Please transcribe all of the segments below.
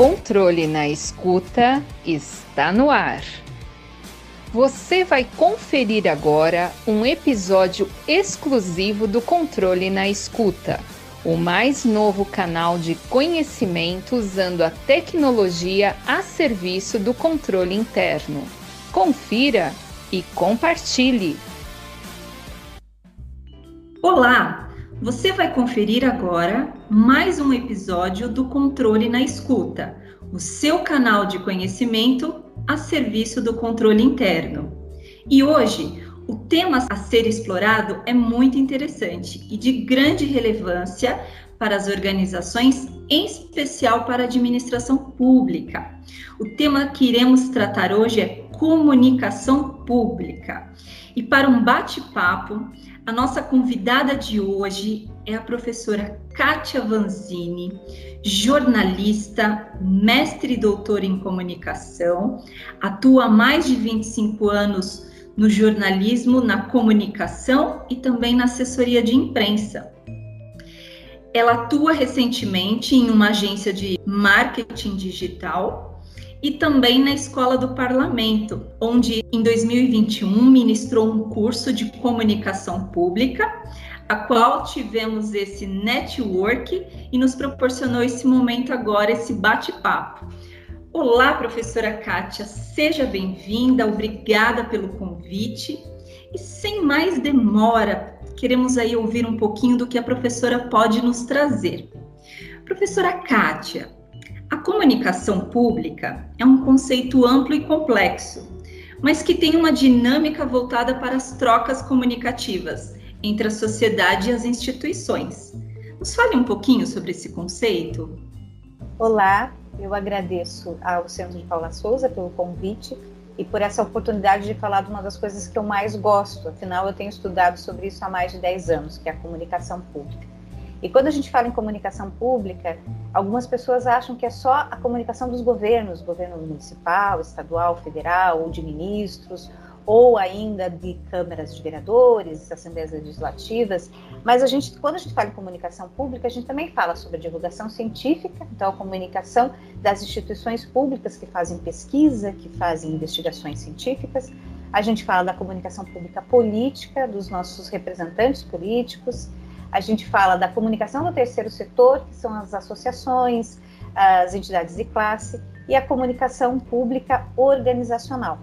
Controle na Escuta está no ar. Você vai conferir agora um episódio exclusivo do Controle na Escuta, o mais novo canal de conhecimento usando a tecnologia a serviço do controle interno. Confira e compartilhe. Olá! Você vai conferir agora mais um episódio do Controle na Escuta, o seu canal de conhecimento a serviço do controle interno. E hoje, o tema a ser explorado é muito interessante e de grande relevância para as organizações, em especial para a administração pública. O tema que iremos tratar hoje é comunicação pública. E para um bate-papo, a nossa convidada de hoje é a professora Kátia Vanzini, jornalista, mestre e doutora em comunicação, atua há mais de 25 anos no jornalismo, na comunicação e também na assessoria de imprensa. Ela atua recentemente em uma agência de marketing digital e também na Escola do Parlamento, onde em 2021 ministrou um curso de comunicação pública, a qual tivemos esse network e nos proporcionou esse momento agora, esse bate-papo. Olá, professora Kátia, seja bem-vinda, obrigada pelo convite. E sem mais demora, queremos aí ouvir um pouquinho do que a professora pode nos trazer. Professora Kátia, a comunicação pública é um conceito amplo e complexo, mas que tem uma dinâmica voltada para as trocas comunicativas entre a sociedade e as instituições. Nos fale um pouquinho sobre esse conceito. Olá, eu agradeço ao Centro de Paula Souza pelo convite e por essa oportunidade de falar de uma das coisas que eu mais gosto. Afinal, eu tenho estudado sobre isso há mais de 10 anos, que é a comunicação pública. E quando a gente fala em comunicação pública, algumas pessoas acham que é só a comunicação dos governos, governo municipal, estadual, federal, ou de ministros, ou ainda de câmaras de vereadores, assembleias legislativas. Mas a gente, quando a gente fala em comunicação pública, a gente também fala sobre a divulgação científica, então a comunicação das instituições públicas que fazem pesquisa, que fazem investigações científicas. A gente fala da comunicação pública política, dos nossos representantes políticos a gente fala da comunicação do terceiro setor, que são as associações, as entidades de classe, e a comunicação pública organizacional.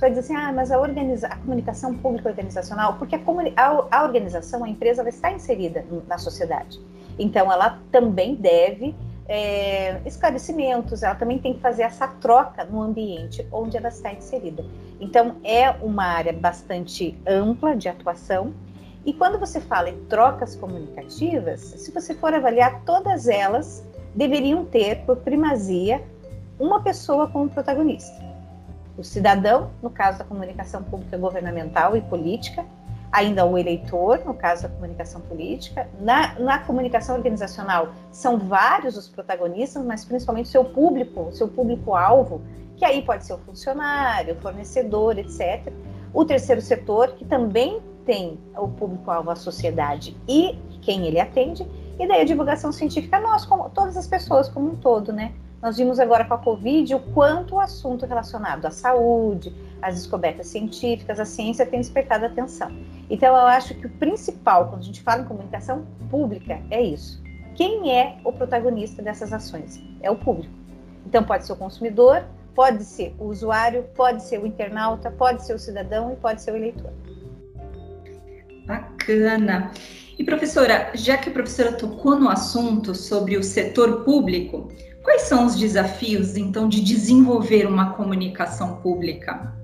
Você vai dizer assim, ah, mas a, organiza a comunicação pública organizacional, porque a, a, a organização, a empresa, ela está inserida na sociedade. Então, ela também deve é, esclarecimentos, ela também tem que fazer essa troca no ambiente onde ela está inserida. Então, é uma área bastante ampla de atuação e quando você fala em trocas comunicativas, se você for avaliar, todas elas deveriam ter por primazia uma pessoa como protagonista. O cidadão, no caso da comunicação pública governamental e política, ainda o eleitor, no caso da comunicação política. Na, na comunicação organizacional, são vários os protagonistas, mas principalmente o seu público, o seu público-alvo, que aí pode ser o funcionário, o fornecedor, etc. O terceiro setor, que também tem o público-alvo, a sociedade e quem ele atende, e daí a divulgação científica, nós, como, todas as pessoas como um todo, né? Nós vimos agora com a Covid o quanto o assunto relacionado à saúde, às descobertas científicas, a ciência tem despertado atenção. Então, eu acho que o principal, quando a gente fala em comunicação pública, é isso. Quem é o protagonista dessas ações? É o público. Então, pode ser o consumidor, pode ser o usuário, pode ser o internauta, pode ser o cidadão e pode ser o eleitor. Bacana. E professora, já que a professora tocou no assunto sobre o setor público, quais são os desafios então de desenvolver uma comunicação pública?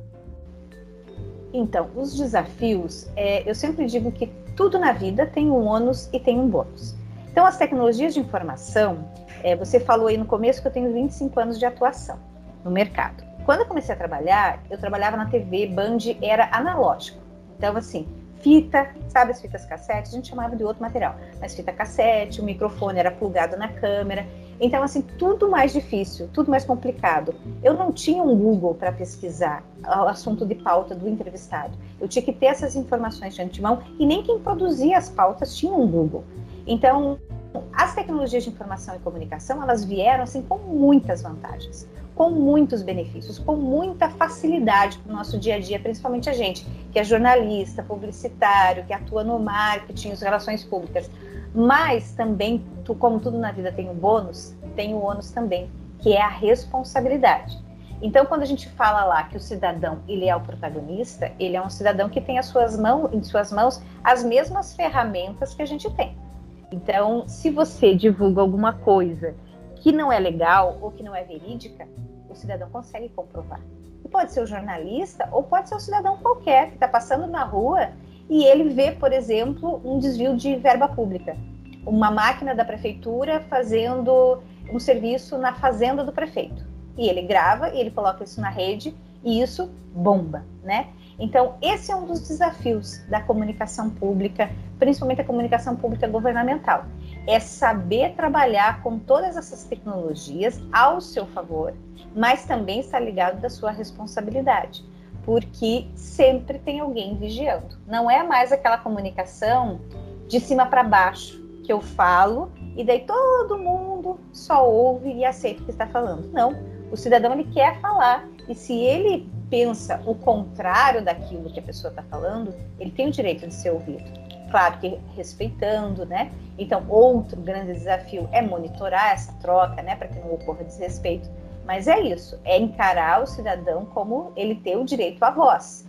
Então, os desafios, é, eu sempre digo que tudo na vida tem um ônus e tem um bônus. Então, as tecnologias de informação, é, você falou aí no começo que eu tenho 25 anos de atuação no mercado. Quando eu comecei a trabalhar, eu trabalhava na TV, Band era analógico. Então, assim, fita, sabe as fitas cassete? A gente chamava de outro material, mas fita cassete, o microfone era plugado na câmera. Então, assim, tudo mais difícil, tudo mais complicado. Eu não tinha um Google para pesquisar o assunto de pauta do entrevistado. Eu tinha que ter essas informações de antemão e nem quem produzia as pautas tinha um Google. Então, As tecnologias de informação e comunicação, elas vieram assim com muitas vantagens, com muitos benefícios, com muita facilidade para o nosso dia a dia, principalmente a gente, que é jornalista, publicitário, que atua no marketing, as relações públicas. Mas também, como tudo na vida tem um bônus, tem o um ônus também, que é a responsabilidade. Então, quando a gente fala lá que o cidadão ele é o protagonista, ele é um cidadão que tem as suas mãos, em suas mãos as mesmas ferramentas que a gente tem. Então, se você divulga alguma coisa que não é legal ou que não é verídica, o cidadão consegue comprovar. E pode ser o jornalista ou pode ser o cidadão qualquer que está passando na rua e ele vê, por exemplo, um desvio de verba pública. Uma máquina da prefeitura fazendo um serviço na fazenda do prefeito e ele grava e ele coloca isso na rede e isso bomba, né? Então, esse é um dos desafios da comunicação pública, principalmente a comunicação pública governamental. É saber trabalhar com todas essas tecnologias ao seu favor, mas também estar ligado da sua responsabilidade, porque sempre tem alguém vigiando. Não é mais aquela comunicação de cima para baixo que eu falo e daí todo mundo só ouve e aceita o que está falando. Não o cidadão ele quer falar e se ele pensa o contrário daquilo que a pessoa está falando, ele tem o direito de ser ouvido. Claro que respeitando, né? Então, outro grande desafio é monitorar essa troca, né, para que não ocorra desrespeito. Mas é isso, é encarar o cidadão como ele tem o direito à voz.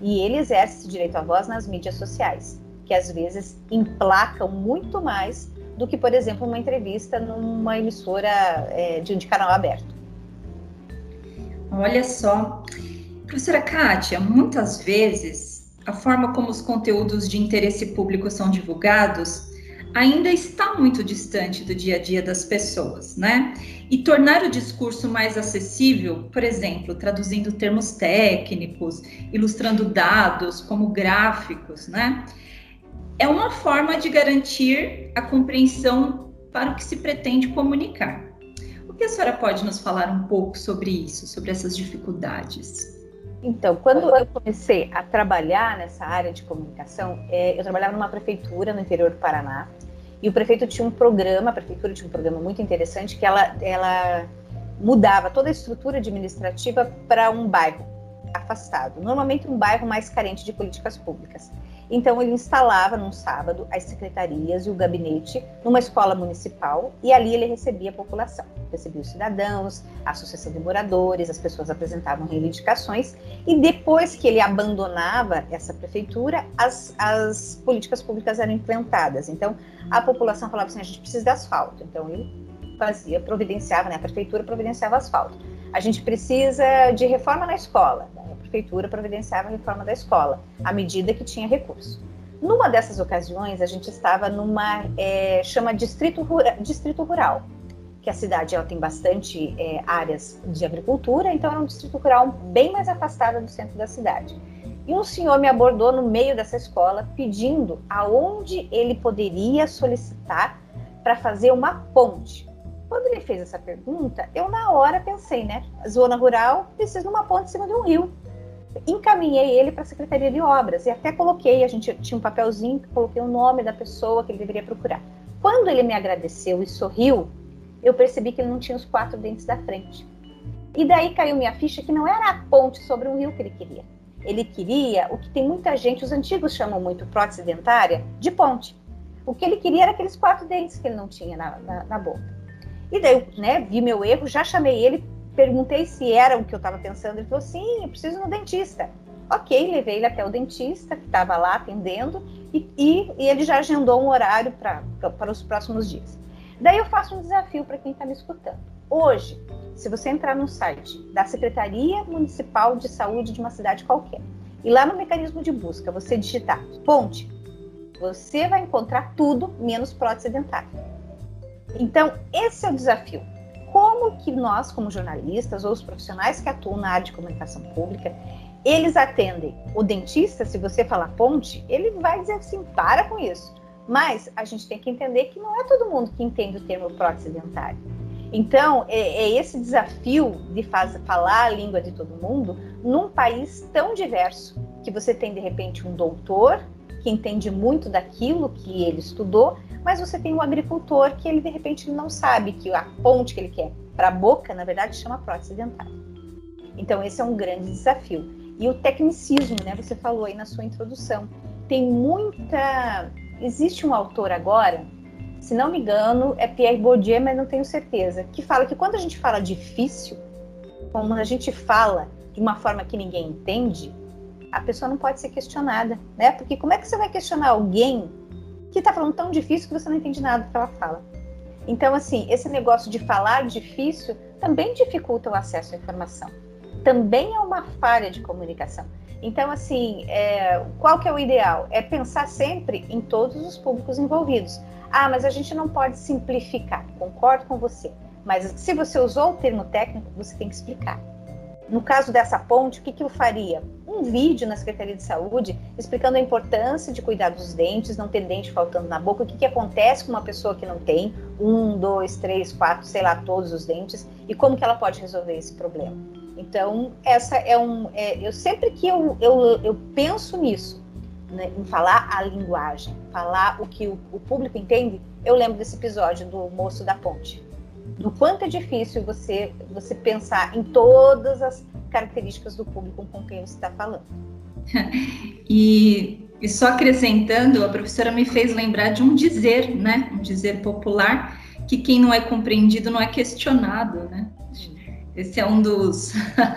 E ele exerce esse direito à voz nas mídias sociais, que às vezes emplacam muito mais do que, por exemplo, uma entrevista numa emissora é, de, de canal aberto. Olha só. Professora Kátia, muitas vezes a forma como os conteúdos de interesse público são divulgados ainda está muito distante do dia a dia das pessoas, né? E tornar o discurso mais acessível, por exemplo, traduzindo termos técnicos, ilustrando dados como gráficos, né? É uma forma de garantir a compreensão para o que se pretende comunicar que a senhora pode nos falar um pouco sobre isso, sobre essas dificuldades? Então, quando eu comecei a trabalhar nessa área de comunicação, é, eu trabalhava numa prefeitura no interior do Paraná e o prefeito tinha um programa, a prefeitura tinha um programa muito interessante que ela, ela mudava toda a estrutura administrativa para um bairro afastado, normalmente um bairro mais carente de políticas públicas. Então ele instalava num sábado as secretarias e o gabinete numa escola municipal e ali ele recebia a população, recebia os cidadãos, a associação de moradores, as pessoas apresentavam reivindicações e depois que ele abandonava essa prefeitura, as, as políticas públicas eram implantadas. Então a população falava assim, a gente precisa de asfalto. Então ele fazia, providenciava, né, a prefeitura providenciava asfalto. A gente precisa de reforma na escola prefeitura providenciava a reforma da escola, à medida que tinha recurso. Numa dessas ocasiões, a gente estava numa é, chama distrito, Rura, distrito rural, que a cidade ela tem bastante é, áreas de agricultura, então era um distrito rural bem mais afastado do centro da cidade. E um senhor me abordou no meio dessa escola pedindo aonde ele poderia solicitar para fazer uma ponte. Quando ele fez essa pergunta, eu na hora pensei, né? Zona rural precisa de uma ponte em cima de um rio encaminhei ele para a Secretaria de Obras e até coloquei, a gente tinha um papelzinho que coloquei o nome da pessoa que ele deveria procurar. Quando ele me agradeceu e sorriu, eu percebi que ele não tinha os quatro dentes da frente. E daí caiu minha ficha que não era a ponte sobre um rio que ele queria. Ele queria o que tem muita gente, os antigos chamam muito prótese dentária, de ponte. O que ele queria era aqueles quatro dentes que ele não tinha na, na, na boca. E daí, né, vi meu erro, já chamei ele perguntei se era o que eu estava pensando. Ele falou: sim, eu preciso ir no dentista. Ok, levei ele até o dentista, que estava lá atendendo, e, e, e, ele já agendou um horário para os próximos dias. Daí eu faço um desafio para quem está me escutando. Hoje, se você entrar no site da Secretaria Municipal de Saúde de uma cidade qualquer, e lá no mecanismo de busca você digitar ponte, você vai encontrar tudo menos prótese dentária. Então, esse é o desafio como que nós, como jornalistas ou os profissionais que atuam na área de comunicação pública, eles atendem. O dentista, se você falar ponte, ele vai dizer assim, para com isso. Mas a gente tem que entender que não é todo mundo que entende o termo prótese dentária. Então, é, é esse desafio de faz, falar a língua de todo mundo num país tão diverso, que você tem, de repente, um doutor que entende muito daquilo que ele estudou, mas você tem um agricultor que ele de repente não sabe que a ponte que ele quer para a boca, na verdade, chama prótese dentária. Então esse é um grande desafio. E o tecnicismo, né? Você falou aí na sua introdução. Tem muita. Existe um autor agora, se não me engano, é Pierre Bourdieu, mas não tenho certeza, que fala que quando a gente fala difícil, como a gente fala de uma forma que ninguém entende, a pessoa não pode ser questionada, né? Porque como é que você vai questionar alguém que está falando tão difícil que você não entende nada do que ela fala? Então, assim, esse negócio de falar difícil também dificulta o acesso à informação. Também é uma falha de comunicação. Então, assim, é, qual que é o ideal? É pensar sempre em todos os públicos envolvidos. Ah, mas a gente não pode simplificar. Concordo com você. Mas se você usou o termo técnico, você tem que explicar. No caso dessa ponte, o que, que eu faria? Um vídeo na Secretaria de Saúde explicando a importância de cuidar dos dentes, não ter dente faltando na boca, o que, que acontece com uma pessoa que não tem um, dois, três, quatro, sei lá, todos os dentes e como que ela pode resolver esse problema. Então, essa é um. É, eu sempre que eu, eu, eu penso nisso, né, em falar a linguagem, falar o que o, o público entende, eu lembro desse episódio do moço da ponte do quanto é difícil você, você pensar em todas as características do público com quem você está falando. e, e só acrescentando, a professora me fez lembrar de um dizer, né? Um dizer popular, que quem não é compreendido não é questionado, né? Esse é um dos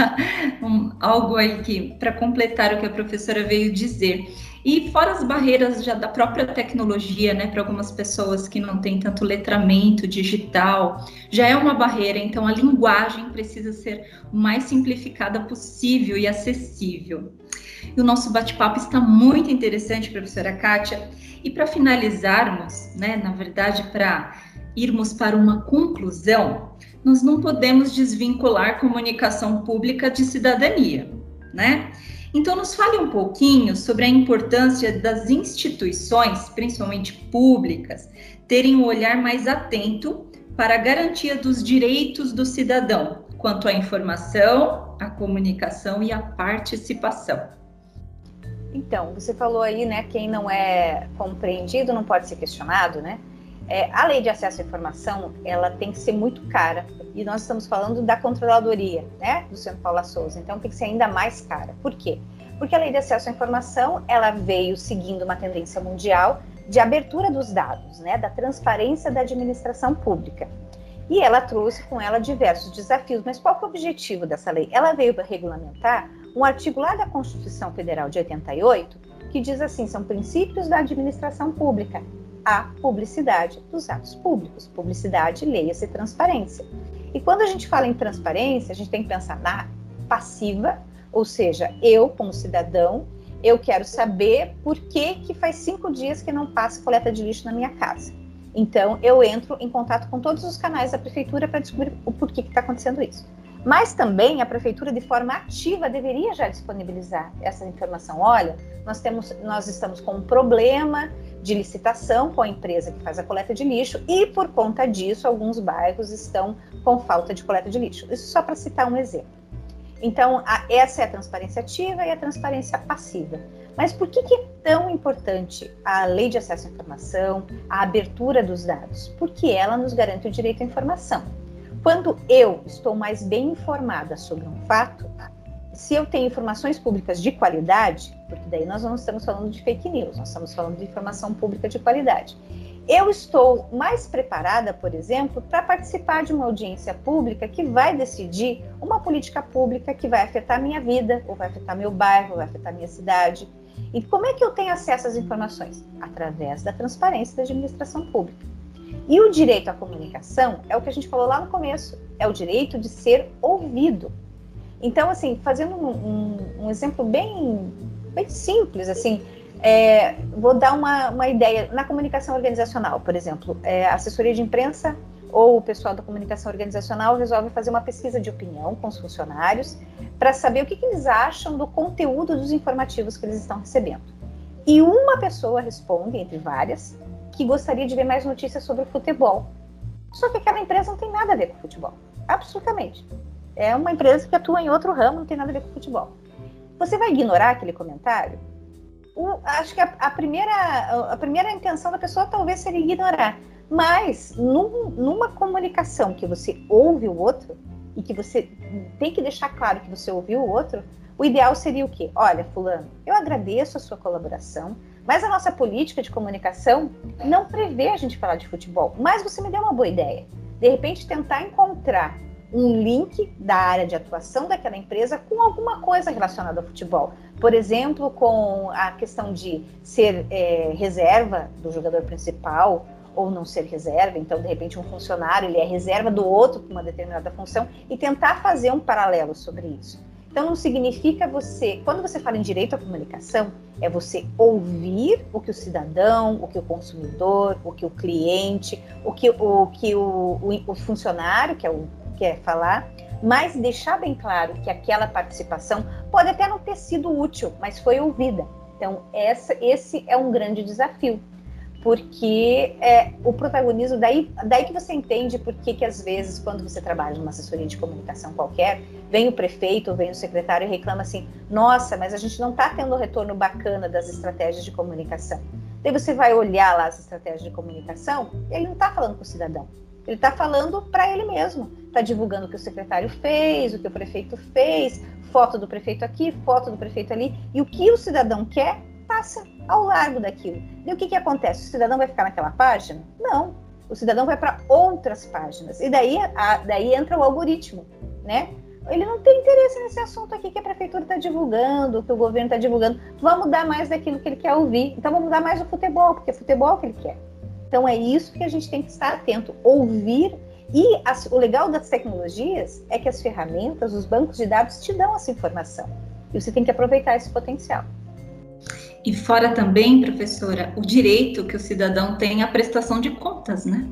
um, algo aí que para completar o que a professora veio dizer. E fora as barreiras já da própria tecnologia, né, para algumas pessoas que não têm tanto letramento digital, já é uma barreira, então a linguagem precisa ser o mais simplificada possível e acessível. E o nosso bate-papo está muito interessante, professora Kátia. E para finalizarmos, né, na verdade, para irmos para uma conclusão, nós não podemos desvincular comunicação pública de cidadania, né? Então, nos fale um pouquinho sobre a importância das instituições, principalmente públicas, terem um olhar mais atento para a garantia dos direitos do cidadão quanto à informação, à comunicação e à participação. Então, você falou aí, né, quem não é compreendido não pode ser questionado, né? É, a lei de acesso à informação, ela tem que ser muito cara. E nós estamos falando da controladoria, né, do Centro Paula Souza. Então tem que ser ainda mais cara. Por quê? Porque a lei de acesso à informação, ela veio seguindo uma tendência mundial de abertura dos dados, né, da transparência da administração pública. E ela trouxe com ela diversos desafios. Mas qual é o objetivo dessa lei? Ela veio para regulamentar um artigo lá da Constituição Federal de 88 que diz assim: são princípios da administração pública a publicidade dos atos públicos. Publicidade, leia-se transparência. E quando a gente fala em transparência, a gente tem que pensar na passiva, ou seja, eu, como cidadão, eu quero saber por que, que faz cinco dias que não passa coleta de lixo na minha casa. Então, eu entro em contato com todos os canais da prefeitura para descobrir o porquê que está acontecendo isso. Mas também a prefeitura, de forma ativa, deveria já disponibilizar essa informação. Olha, nós, temos, nós estamos com um problema de licitação com a empresa que faz a coleta de lixo e, por conta disso, alguns bairros estão com falta de coleta de lixo. Isso só para citar um exemplo. Então, a, essa é a transparência ativa e a transparência passiva. Mas por que, que, é tão importante a lei de acesso à informação, a abertura dos dados? Porque ela nos garante o direito à informação. Quando eu estou mais bem informada sobre um fato, se eu tenho informações públicas de qualidade, porque daí nós não estamos falando de fake news, nós estamos falando de informação pública de qualidade. Eu estou mais preparada, por exemplo, para participar de uma audiência pública que vai decidir uma política pública que vai afetar minha vida, ou vai afetar meu bairro, ou vai afetar minha cidade. E como é que eu tenho acesso às informações? Através da transparência da administração pública. E o direito à comunicação é o que a gente falou lá no começo, é o direito de ser ouvido. Então, assim, fazendo um, um, um exemplo bem, bem simples, assim, é, vou dar uma, uma ideia. Na comunicação organizacional, por exemplo, é, a assessoria de imprensa ou o pessoal da comunicação organizacional resolve fazer uma pesquisa de opinião com os funcionários para saber o que, que eles acham do conteúdo dos informativos que eles estão recebendo. E uma pessoa responde, entre várias, que gostaria de ver mais notícias sobre o futebol. Só que aquela empresa não tem nada a ver com futebol. Absolutamente. É uma empresa que atua em outro ramo, não tem nada a ver com futebol. Você vai ignorar aquele comentário? o, acho que a, a, primeira, a primeira intenção da pessoa talvez seria ignorar. Mas num, numa comunicação que você ouve o outro e que você tem que deixar claro que você ouviu o outro, o ideal seria o quê? Olha, fulano, eu agradeço a sua colaboração, mas a nossa política de comunicação não prevê a gente falar de futebol. Mas você me deu uma boa ideia. De repente, tentar encontrar um link da área de atuação daquela empresa com alguma coisa relacionada ao futebol. Por exemplo, com a questão de ser é, reserva do jogador principal ou não ser reserva, então de repente um funcionário ele é reserva do outro para uma determinada função e tentar fazer um paralelo sobre isso. Então não significa você, quando você fala em direito à comunicação, é você ouvir o que o cidadão, o que o consumidor, o que o cliente, o que o, que o, o, o funcionário, que é o quer falar, mas deixar bem claro que aquela participação pode até não ter sido útil, mas foi ouvida. Então, essa, esse é um grande desafio, porque é, o protagonismo, daí, daí que você entende por que, às vezes, quando você trabalha numa assessoria de comunicação qualquer, vem o prefeito, vem o secretário e reclama assim: nossa, mas a gente não está tendo um retorno bacana das estratégias de comunicação. Daí você vai olhar lá as estratégias de comunicação, ele não está falando com o cidadão, ele está falando para ele mesmo. Está divulgando o que o secretário fez, o que o prefeito fez, foto do prefeito aqui, foto do prefeito ali. E o que o cidadão quer passa ao largo daquilo. E o que, que acontece? O cidadão vai ficar naquela página? Não. O cidadão vai para outras páginas. E daí, a, daí entra o algoritmo, né? Ele não tem interesse nesse assunto aqui que a prefeitura está divulgando, que o governo está divulgando. Vamos dar mais daquilo que ele quer ouvir. Então vamos dar mais o futebol, porque é futebol que ele quer. Então é isso que a gente tem que estar atento, ouvir. E as, o legal das tecnologias é que as ferramentas, os bancos de dados te dão essa informação. E você tem que aproveitar esse potencial. E fora também, professora, o direito que o cidadão tem à prestação de contas, né?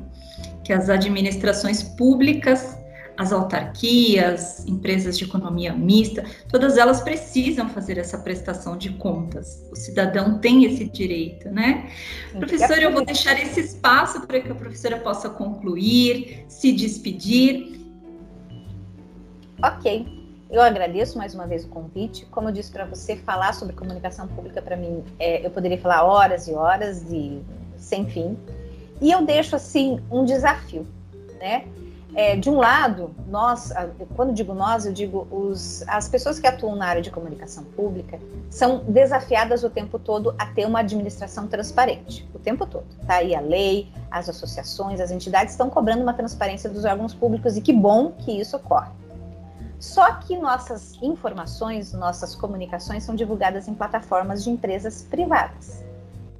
Que as administrações públicas as autarquias, empresas de economia mista, todas elas precisam fazer essa prestação de contas. O cidadão tem esse direito, né? Professora, eu vou deixar esse espaço para que a professora possa concluir, se despedir. Ok. Eu agradeço mais uma vez o convite. Como eu disse para você, falar sobre comunicação pública para mim, é, eu poderia falar horas e horas e sem fim. E eu deixo assim um desafio, né? É, de um lado, nós, quando digo nós, eu digo os, as pessoas que atuam na área de comunicação pública são desafiadas o tempo todo a ter uma administração transparente, o tempo todo. Tá aí a lei, as associações, as entidades estão cobrando uma transparência dos órgãos públicos e que bom que isso ocorre. Só que nossas informações, nossas comunicações são divulgadas em plataformas de empresas privadas,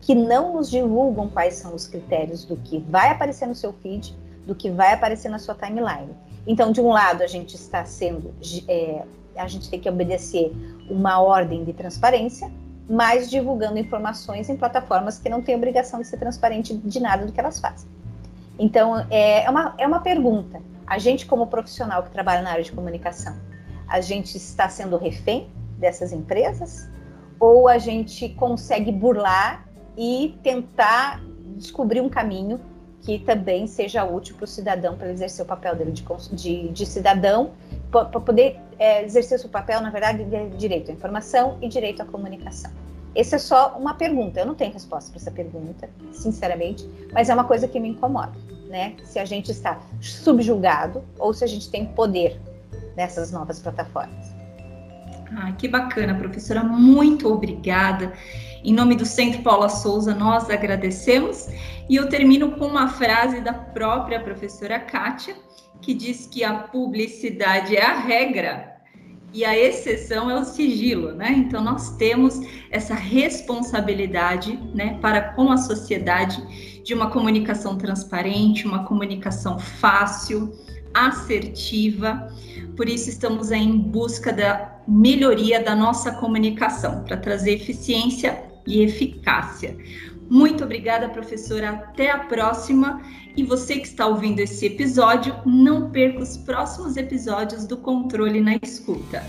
que não nos divulgam quais são os critérios do que vai aparecer no seu feed do que vai aparecer na sua timeline. Então, de um lado, a gente está sendo, é, a gente tem que obedecer uma ordem de transparência, mas divulgando informações em plataformas que não têm obrigação de ser transparente de nada do que elas fazem. Então, é, é uma, é uma pergunta. A gente, como profissional que trabalha na área de comunicação, a gente está sendo refém dessas empresas? Ou a gente consegue burlar e tentar descobrir um caminho que também seja útil para o cidadão para exercer o papel dele de, de, de cidadão, para poder é, exercer o seu papel, na verdade, de direito à informação e direito à comunicação. Essa é só uma pergunta, eu não tenho resposta para essa pergunta, sinceramente, mas é uma coisa que me incomoda, né? Se a gente está subjugado ou se a gente tem poder nessas novas plataformas. Ah, que bacana, professora, muito obrigada. Em nome do Centro Paula Souza, nós agradecemos. E eu termino com uma frase da própria professora Kátia, que diz que a publicidade é a regra e a exceção é o sigilo, né? Então nós temos essa responsabilidade, né, para com a sociedade de uma comunicação transparente, uma comunicação fácil, assertiva. Por isso estamos em busca da melhoria da nossa comunicação para trazer eficiência e eficácia. Muito obrigada, professora. Até a próxima. E você que está ouvindo esse episódio, não perca os próximos episódios do Controle na Escuta.